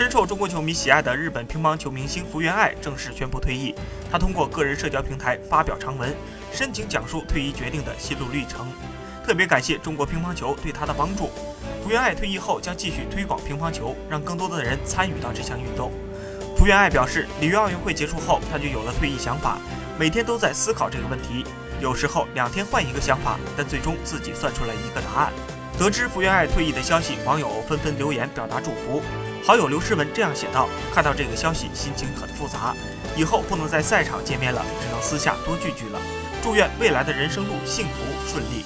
深受中国球迷喜爱的日本乒乓球明星福原爱正式宣布退役。他通过个人社交平台发表长文，深情讲述退役决定的心路历程，特别感谢中国乒乓球对他的帮助。福原爱退役后将继续推广乒乓球，让更多的人参与到这项运动。福原爱表示，里约奥运会结束后，他就有了退役想法，每天都在思考这个问题，有时候两天换一个想法，但最终自己算出了一个答案。得知福原爱退役的消息，网友纷纷留言表达祝福。好友刘诗雯这样写道：“看到这个消息，心情很复杂。以后不能在赛场见面了，只能私下多聚聚了。祝愿未来的人生路幸福顺利。”